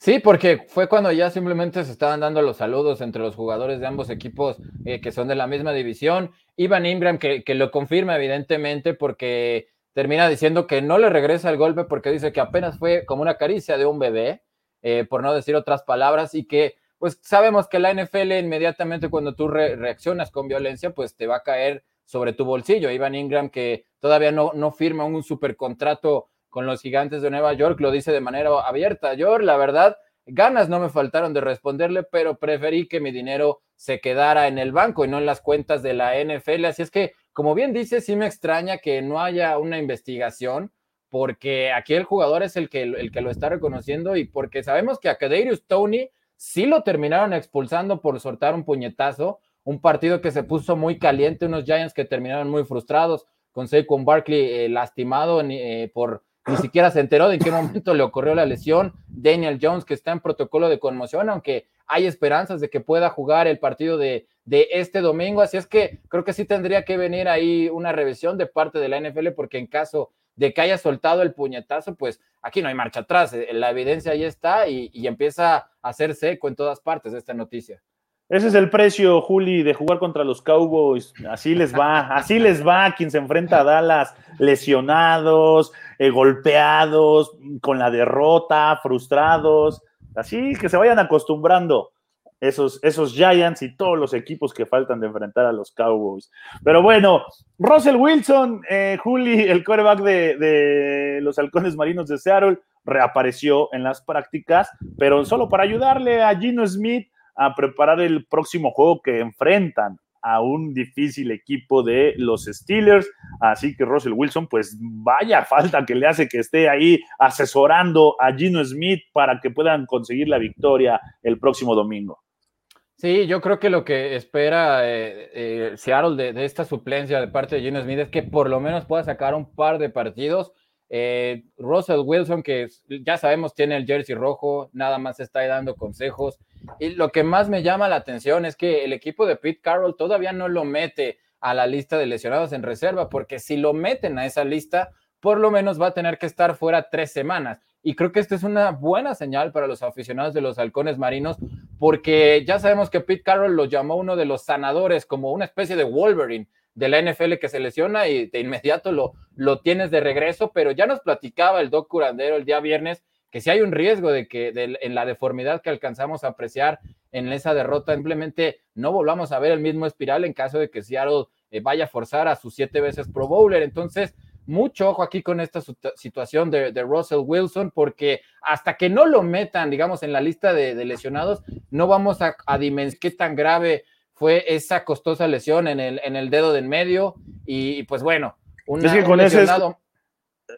Sí, porque fue cuando ya simplemente se estaban dando los saludos entre los jugadores de ambos equipos eh, que son de la misma división. Ivan Ingram, que, que, lo confirma evidentemente porque termina diciendo que no le regresa el golpe porque dice que apenas fue como una caricia de un bebé, eh, por no decir otras palabras, y que pues sabemos que la NFL inmediatamente cuando tú re reaccionas con violencia, pues te va a caer sobre tu bolsillo. Ivan Ingram, que todavía no, no firma un supercontrato con los gigantes de Nueva York, lo dice de manera abierta. Yo, la verdad, ganas no me faltaron de responderle, pero preferí que mi dinero se quedara en el banco y no en las cuentas de la NFL. Así es que, como bien dice, sí me extraña que no haya una investigación, porque aquí el jugador es el que, el que lo está reconociendo y porque sabemos que a Kadarius Tony sí lo terminaron expulsando por soltar un puñetazo, un partido que se puso muy caliente, unos Giants que terminaron muy frustrados, con Saquon Barkley eh, lastimado eh, por ni siquiera se enteró de en qué momento le ocurrió la lesión. Daniel Jones, que está en protocolo de conmoción, aunque hay esperanzas de que pueda jugar el partido de, de este domingo. Así es que creo que sí tendría que venir ahí una revisión de parte de la NFL, porque en caso de que haya soltado el puñetazo, pues aquí no hay marcha atrás. La evidencia ahí está y, y empieza a hacer seco en todas partes esta noticia. Ese es el precio, Juli, de jugar contra los Cowboys. Así les va, así les va quien se enfrenta a Dallas, lesionados, eh, golpeados, con la derrota, frustrados. Así que se vayan acostumbrando esos, esos Giants y todos los equipos que faltan de enfrentar a los Cowboys. Pero bueno, Russell Wilson, eh, Juli, el quarterback de, de los halcones marinos de Seattle, reapareció en las prácticas, pero solo para ayudarle a Gino Smith a preparar el próximo juego que enfrentan a un difícil equipo de los Steelers. Así que Russell Wilson, pues vaya falta que le hace que esté ahí asesorando a Gino Smith para que puedan conseguir la victoria el próximo domingo. Sí, yo creo que lo que espera eh, eh, Seattle de, de, esta suplencia de parte de Gino Smith es que por lo menos pueda sacar un par de partidos. Eh, Russell Wilson, que ya sabemos tiene el jersey rojo, nada más está ahí dando consejos. Y lo que más me llama la atención es que el equipo de Pete Carroll todavía no lo mete a la lista de lesionados en reserva, porque si lo meten a esa lista, por lo menos va a tener que estar fuera tres semanas. Y creo que esta es una buena señal para los aficionados de los halcones marinos, porque ya sabemos que Pete Carroll lo llamó uno de los sanadores, como una especie de Wolverine de la NFL que se lesiona y de inmediato lo, lo tienes de regreso, pero ya nos platicaba el Doc Curandero el día viernes que si hay un riesgo de que en la deformidad que alcanzamos a apreciar en esa derrota, simplemente no volvamos a ver el mismo espiral en caso de que Seattle eh, vaya a forzar a sus siete veces Pro Bowler. Entonces, mucho ojo aquí con esta situación de, Russell Wilson, porque hasta que no lo metan, digamos, en la lista de, lesionados, no vamos a, a qué tan grave fue esa costosa lesión en el, en el dedo del medio. Y, pues bueno, un lesionado.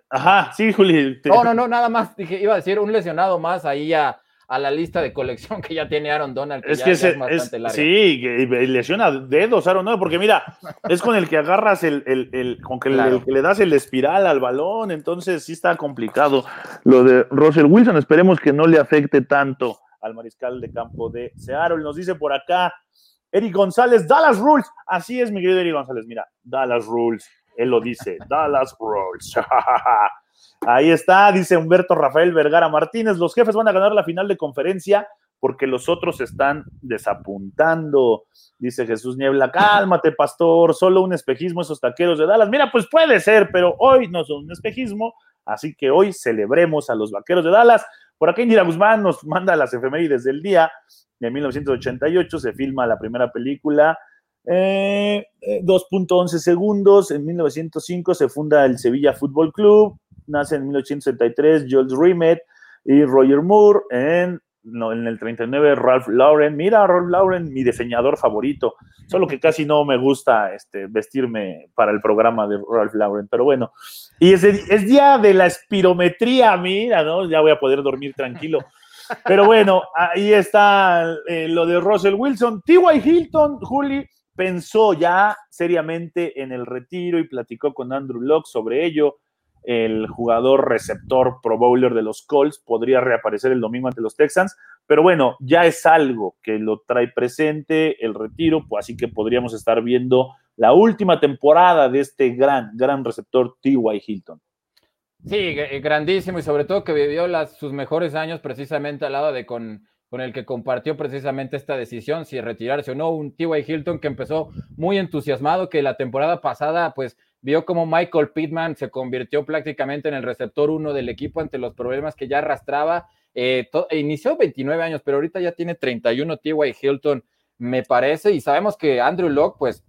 Ajá, sí, Juli. No, no, no, nada más. Dije, iba a decir un lesionado más ahí a, a la lista de colección que ya tiene Aaron Donald. es que es bastante larga. Sí, lesiona dedos Aaron Donald, porque mira, es con el que agarras el, el, el con que, le, das el espiral al balón, entonces sí está complicado lo de Russell Wilson. Esperemos que no le afecte tanto al mariscal de campo de Seattle. Nos dice por acá Eric González, Dallas Rules. Así es, mi querido Eric González. Mira, Dallas Rules. Él lo dice, Dallas Rules. Ahí está, dice Humberto Rafael Vergara Martínez, los jefes van a ganar la final de conferencia porque los otros están desapuntando. Dice Jesús Niebla, cálmate, pastor, solo un espejismo esos taqueros de Dallas. Mira, pues puede ser, pero hoy no son un espejismo, así que hoy celebremos a los vaqueros de Dallas. Por acá Indira Guzmán nos manda las efemérides del día. De 1988 se filma la primera película 2.11 eh, segundos. En 1905 se funda el Sevilla Fútbol Club nace en 1873 Jules Rimet y Roger Moore, en, en el 39 Ralph Lauren. Mira, Ralph Lauren, mi diseñador favorito, solo que casi no me gusta este, vestirme para el programa de Ralph Lauren, pero bueno. Y es, es día de la espirometría, mira, ¿no? Ya voy a poder dormir tranquilo. Pero bueno, ahí está eh, lo de Russell Wilson. T.Y. Hilton, Juli, pensó ya seriamente en el retiro y platicó con Andrew Locke sobre ello el jugador receptor pro bowler de los Colts podría reaparecer el domingo ante los Texans, pero bueno, ya es algo que lo trae presente el retiro, pues así que podríamos estar viendo la última temporada de este gran, gran receptor T.Y. Hilton. Sí, grandísimo y sobre todo que vivió las, sus mejores años precisamente al lado de con, con el que compartió precisamente esta decisión, si retirarse o no, un T.Y. Hilton que empezó muy entusiasmado, que la temporada pasada pues vio como Michael Pittman se convirtió prácticamente en el receptor uno del equipo ante los problemas que ya arrastraba. Eh, inició 29 años, pero ahorita ya tiene 31 T.Y. Hilton, me parece, y sabemos que Andrew Locke, pues,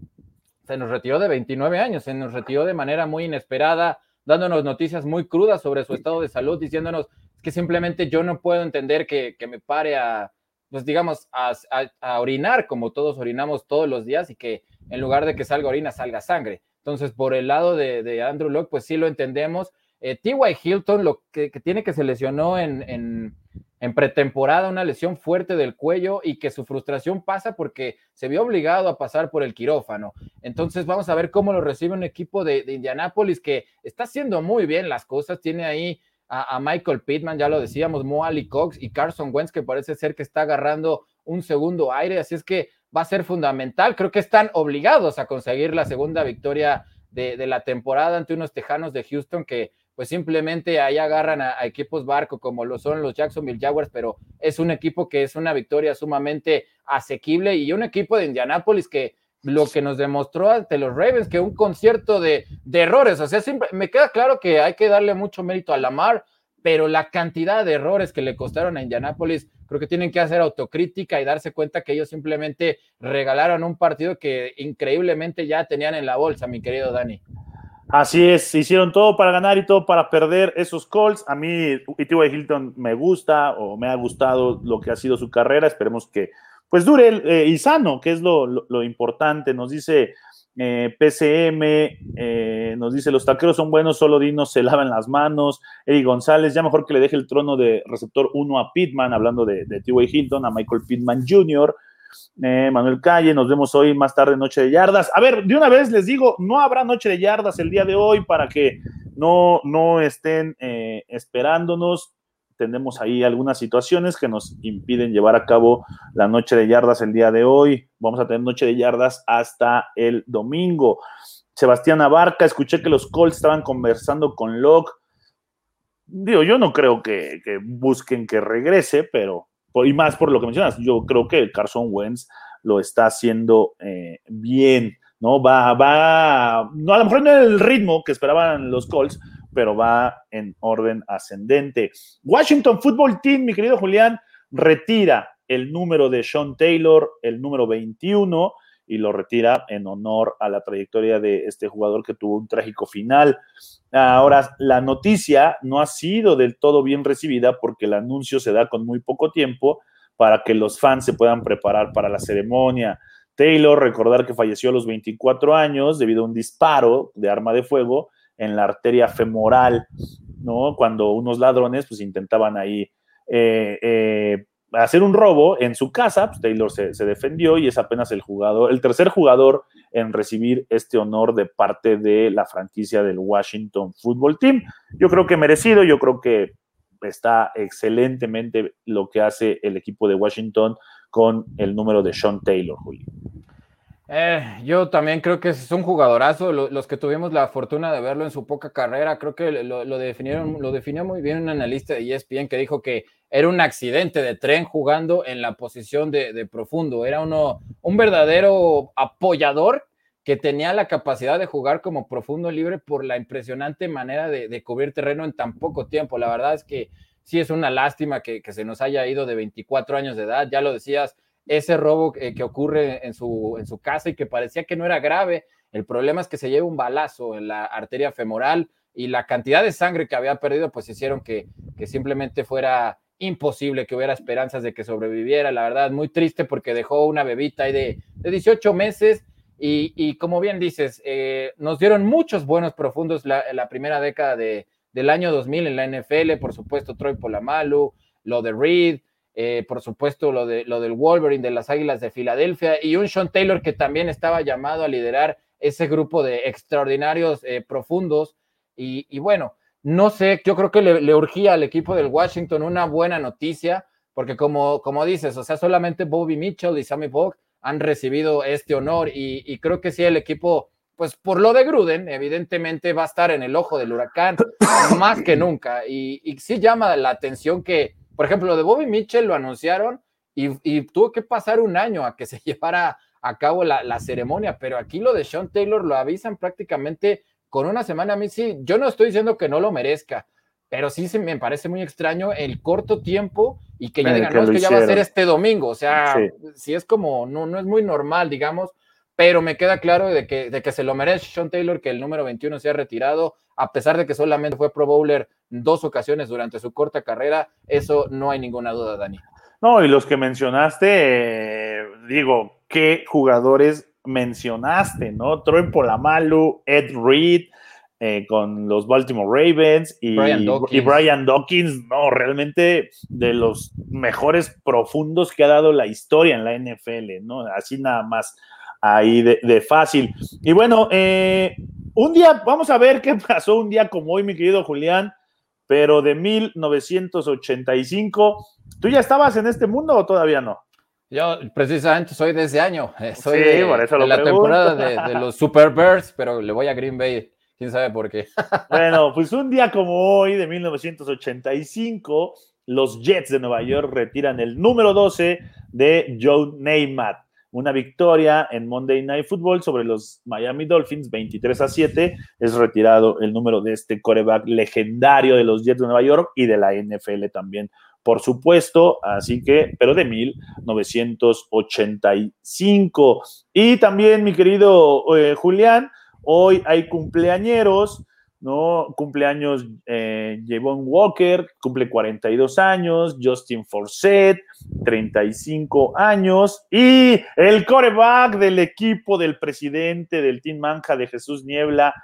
se nos retiró de 29 años, se nos retiró de manera muy inesperada, dándonos noticias muy crudas sobre su estado de salud, diciéndonos que simplemente yo no puedo entender que, me pare a, pues digamos, a, a, orinar como todos orinamos todos los días y que en lugar de que salga orina, salga sangre. Entonces, por el lado de, Andrew Locke, pues sí lo entendemos. Eh, T.Y. Hilton, lo que, tiene que se lesionó en, pretemporada, una lesión fuerte del cuello y que su frustración pasa porque se vio obligado a pasar por el quirófano. Entonces, vamos a ver cómo lo recibe un equipo de, de Indianápolis que está haciendo muy bien las cosas. Tiene ahí a, Michael Pittman, ya lo decíamos, Mo Ali Cox y Carson Wentz, que parece ser que está agarrando un segundo aire. Así es que va a ser fundamental. Creo que están obligados a conseguir la segunda victoria de, la temporada ante unos Tejanos de Houston que pues simplemente ahí agarran a, equipos barco como lo son los Jacksonville Jaguars, pero es un equipo que es una victoria sumamente asequible y un equipo de Indianápolis que lo que nos demostró ante los Ravens, que un concierto de, de errores, o sea, siempre, me queda claro que hay que darle mucho mérito a Lamar, pero la cantidad de errores que le costaron a Indianápolis, creo que tienen que hacer autocrítica y darse cuenta que ellos simplemente regalaron un partido que increíblemente ya tenían en la bolsa, mi querido Dani. Así es, hicieron todo para ganar y todo para perder esos calls. A mí, T.Y. Hilton me gusta o me ha gustado lo que ha sido su carrera. Esperemos que pues dure eh, y sano, que es lo, importante. Nos dice eh, PCM eh, nos dice, los taqueros son buenos, solo Dinos se lavan las manos. Eddie González, ya mejor que le deje el trono de receptor 1 a Pittman, hablando de, de T.Y. Hinton, a Michael Pittman Jr., eh, Manuel Calle, nos vemos hoy más tarde, Noche de Yardas. A ver, de una vez les digo, no habrá Noche de Yardas el día de hoy para que no, no estén esperándonos tenemos ahí algunas situaciones que nos impiden llevar a cabo la noche de yardas el día de hoy. Vamos a tener noche de yardas hasta el domingo. Sebastián Abarca, escuché que los Colts estaban conversando con Locke. Digo, yo no creo que, busquen que regrese, pero, y más por lo que mencionas, yo creo que Carson Wentz lo está haciendo eh, bien, ¿no? Va, va, no, a lo mejor no en el ritmo que esperaban los Colts, pero va en orden ascendente. Washington Football Team, mi querido Julián, retira el número de Sean Taylor, el número 21, y lo retira en honor a la trayectoria de este jugador que tuvo un trágico final. Ahora, la noticia no ha sido del todo bien recibida porque el anuncio se da con muy poco tiempo para que los fans se puedan preparar para la ceremonia. Taylor, recordar que falleció a los 24 años debido a un disparo de arma de fuego en la arteria femoral, ¿no? Cuando unos ladrones pues intentaban ahí eh, eh, hacer un robo en su casa, pues Taylor se, defendió y es apenas el jugador, el tercer jugador en recibir este honor de parte de la franquicia del Washington Football Team. Yo creo que merecido, yo creo que está excelentemente lo que hace el equipo de Washington con el número de Sean Taylor, Julio. Eh, yo también creo que es un jugadorazo. Los que tuvimos la fortuna de verlo en su poca carrera, creo que lo, definieron, lo definió muy bien un analista de ESPN que dijo que era un accidente de tren jugando en la posición de, profundo. Era uno, un verdadero apoyador que tenía la capacidad de jugar como profundo libre por la impresionante manera de, cubrir terreno en tan poco tiempo. La verdad es que sí es una lástima que, que se nos haya ido de 24 años de edad. Ya lo decías, ese robo que ocurre en su, en su casa y que parecía que no era grave. El problema es que se lleva un balazo en la arteria femoral y la cantidad de sangre que había perdido, pues hicieron que, que simplemente fuera imposible que hubiera esperanzas de que sobreviviera. La verdad, muy triste porque dejó una bebita ahí de, de 18 meses y, y, como bien dices, eh, nos dieron muchos buenos profundos la, la primera década de, del año 2000 en la NFL, por supuesto, Troy Polamalu, lo de Reed, eh, por supuesto lo, de, lo del Wolverine de las Águilas de Filadelfia y un Sean Taylor que también estaba llamado a liderar ese grupo de extraordinarios eh, profundos. Y, bueno, no sé, yo creo que le, urgía al equipo del Washington una buena noticia, porque como, como dices, o sea, solamente Bobby Mitchell y Sammy Bog han recibido este honor y, creo que sí, el equipo, pues por lo de Gruden, evidentemente va a estar en el ojo del huracán más que nunca. Y, y sí llama la atención que por ejemplo, lo de Bobby Mitchell lo anunciaron y, tuvo que pasar un año a que se llevara a cabo la, ceremonia, pero aquí lo de Sean Taylor lo avisan prácticamente con una semana. A mí sí, yo no estoy diciendo que no lo merezca, pero sí se me parece muy extraño el corto tiempo y que ya digan, no, es que ya va a ser este domingo, o sea, si es como, no, no es muy normal, digamos, pero me queda claro de que, de que se lo merece Sean Taylor que el número 21 se ha retirado, a pesar de que solamente fue Pro Bowler dos ocasiones durante su corta carrera, eso no hay ninguna duda, Dani. No, y los que mencionaste, eh, digo, ¿qué jugadores mencionaste, no? Troy Polamalu, Ed Reed, eh, con los Baltimore Ravens y Brian, y Brian, Dawkins, no, realmente de los mejores profundos que ha dado la historia en la NFL, ¿no? Así nada más ahí de, fácil. Y bueno, eh, un día, vamos a ver qué pasó un día como hoy, mi querido Julián pero de 1985, ¿tú ya estabas en este mundo o todavía no? Yo precisamente soy de ese año, eh, soy de, la temporada de, los Super Bears, pero le voy a Green Bay, quién sabe por qué. bueno, pues un día como hoy, de 1985, los Jets de Nueva York retiran el número 12 de Joe Namath una victoria en Monday Night Football sobre los Miami Dolphins, 23 a 7. Es retirado el número de este coreback legendario de los Jets de Nueva York y de la NFL también, por supuesto. Así que, pero de 1985. Y también, mi querido eh, Julián, hoy hay cumpleañeros. ¿No? Cumpleaños eh, Javon Walker, cumple 42 años, Justin Forsett, 35 años, y el coreback del equipo del presidente del Team Manja de Jesús Niebla,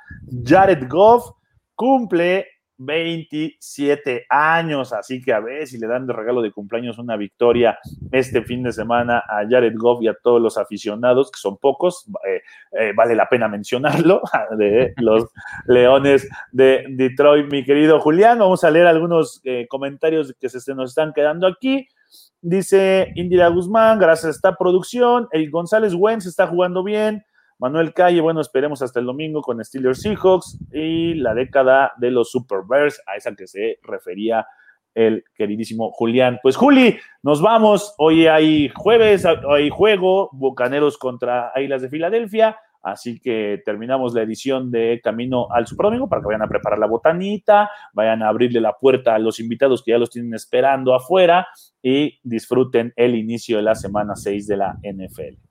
Jared Goff, cumple 27 años, así que a ver si le dan de regalo de cumpleaños una victoria este fin de semana a Jared Goff y a todos los aficionados, que son pocos, eh, eh, vale la pena mencionarlo, de los Leones de Detroit, mi querido Julián. Vamos a leer algunos eh, comentarios que se, nos están quedando aquí. Dice Indira Guzmán, gracias a esta producción. El González Wentz está jugando bien. Manuel Calle, bueno, esperemos hasta el domingo con Steelers Seahawks y la década de los Super Bears, a esa que se refería el queridísimo Julián. Pues Juli, nos vamos. Hoy hay jueves, hay juego, Bucaneros contra Águilas de Filadelfia. Así que terminamos la edición de Camino al Superdomingo para que vayan a preparar la botanita, vayan a abrirle la puerta a los invitados que ya los tienen esperando afuera y disfruten el inicio de la semana 6 de la NFL.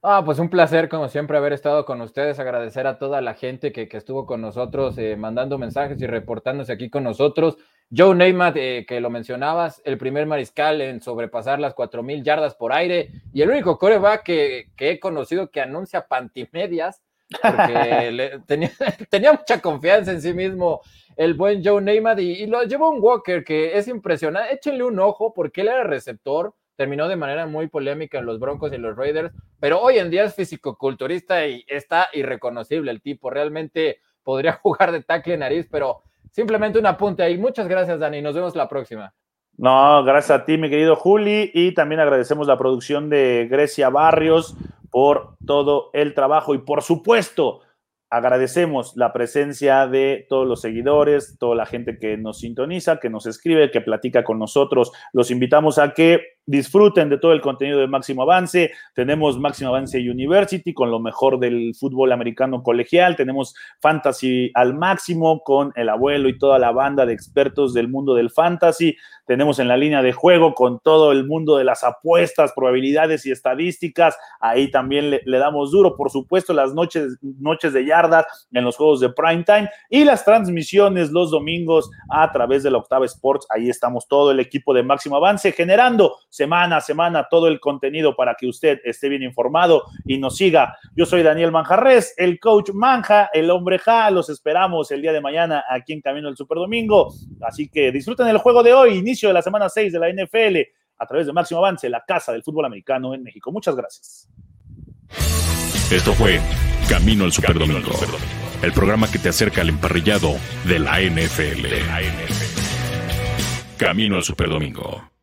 Ah, pues un placer, como siempre, haber estado con ustedes. Agradecer a toda la gente que, estuvo con nosotros, eh, mandando mensajes y reportándose aquí con nosotros. Joe Neymar, eh, que lo mencionabas, el primer mariscal en sobrepasar las 4.000 yardas por aire y el único coreback que, que he conocido que anuncia pantimedias, porque tenía, tenía, mucha confianza en sí mismo el buen Joe Neymar y, lo llevó un Walker que es impresionante. Échenle un ojo porque él era receptor, terminó de manera muy polémica en los Broncos y los Raiders, pero hoy en día es fisicoculturista y está irreconocible el tipo. Realmente podría jugar de tackle nariz, pero Simplemente un apunte ahí. Muchas gracias, Dani. Nos vemos la próxima. No, gracias a ti, mi querido Juli. Y también agradecemos la producción de Grecia Barrios por todo el trabajo. Y por supuesto, agradecemos la presencia de todos los seguidores, toda la gente que nos sintoniza, que nos escribe, que platica con nosotros. Los invitamos a que disfruten de todo el contenido de Máximo Avance. Tenemos Máximo Avance University con lo mejor del fútbol americano colegial. Tenemos Fantasy al máximo con el abuelo y toda la banda de expertos del mundo del fantasy. Tenemos en la línea de juego con todo el mundo de las apuestas, probabilidades y estadísticas. Ahí también le, damos duro, por supuesto, las noches, noches de yardas en los juegos de prime time y las transmisiones los domingos a través de la Octava Sports. Ahí estamos todo el equipo de Máximo Avance generando semana a semana todo el contenido para que usted esté bien informado y nos siga. Yo soy Daniel Manjarres, el coach Manja, el hombre Ja. Los esperamos el día de mañana aquí en Camino del Superdomingo. Así que disfruten el juego de hoy, inicio de la semana 6 de la NFL a través de Máximo Avance, la casa del fútbol americano en México. Muchas gracias. Esto fue Camino al Superdomingo, el programa que te acerca al emparrillado de la NFL. Camino al Superdomingo.